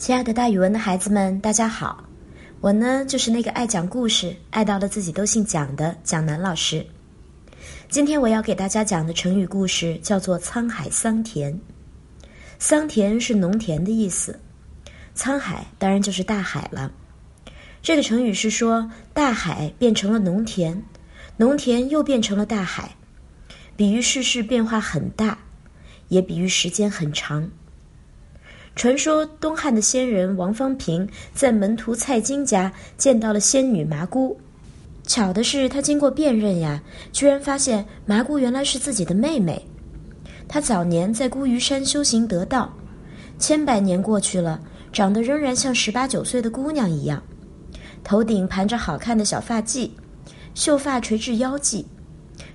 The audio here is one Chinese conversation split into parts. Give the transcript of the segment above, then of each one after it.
亲爱的，大语文的孩子们，大家好！我呢，就是那个爱讲故事、爱到了自己都姓蒋的蒋楠老师。今天我要给大家讲的成语故事叫做“沧海桑田”。桑田是农田的意思，沧海当然就是大海了。这个成语是说大海变成了农田，农田又变成了大海，比喻世事变化很大，也比喻时间很长。传说东汉的仙人王方平在门徒蔡京家见到了仙女麻姑，巧的是他经过辨认呀，居然发现麻姑原来是自己的妹妹。他早年在孤屿山修行得道，千百年过去了，长得仍然像十八九岁的姑娘一样，头顶盘着好看的小发髻，秀发垂至腰际，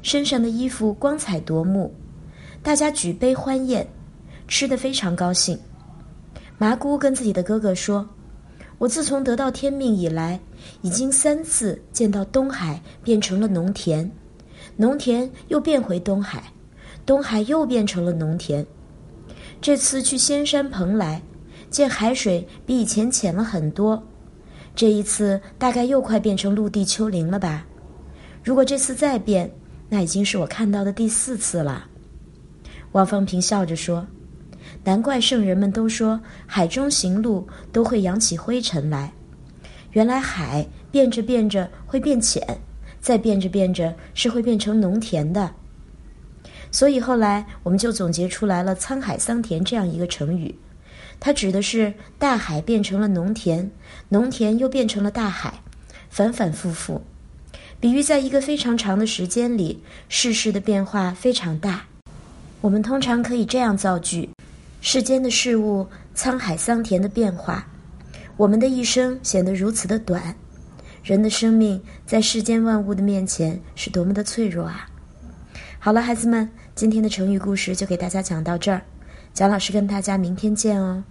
身上的衣服光彩夺目，大家举杯欢宴，吃得非常高兴。麻姑跟自己的哥哥说：“我自从得到天命以来，已经三次见到东海变成了农田，农田又变回东海，东海又变成了农田。这次去仙山蓬莱，见海水比以前浅了很多，这一次大概又快变成陆地丘陵了吧？如果这次再变，那已经是我看到的第四次了。”王方平笑着说。难怪圣人们都说海中行路都会扬起灰尘来，原来海变着变着会变浅，再变着变着是会变成农田的。所以后来我们就总结出来了“沧海桑田”这样一个成语，它指的是大海变成了农田，农田又变成了大海，反反复复，比喻在一个非常长的时间里，世事的变化非常大。我们通常可以这样造句。世间的事物，沧海桑田的变化，我们的一生显得如此的短。人的生命在世间万物的面前是多么的脆弱啊！好了，孩子们，今天的成语故事就给大家讲到这儿，蒋老师跟大家明天见哦。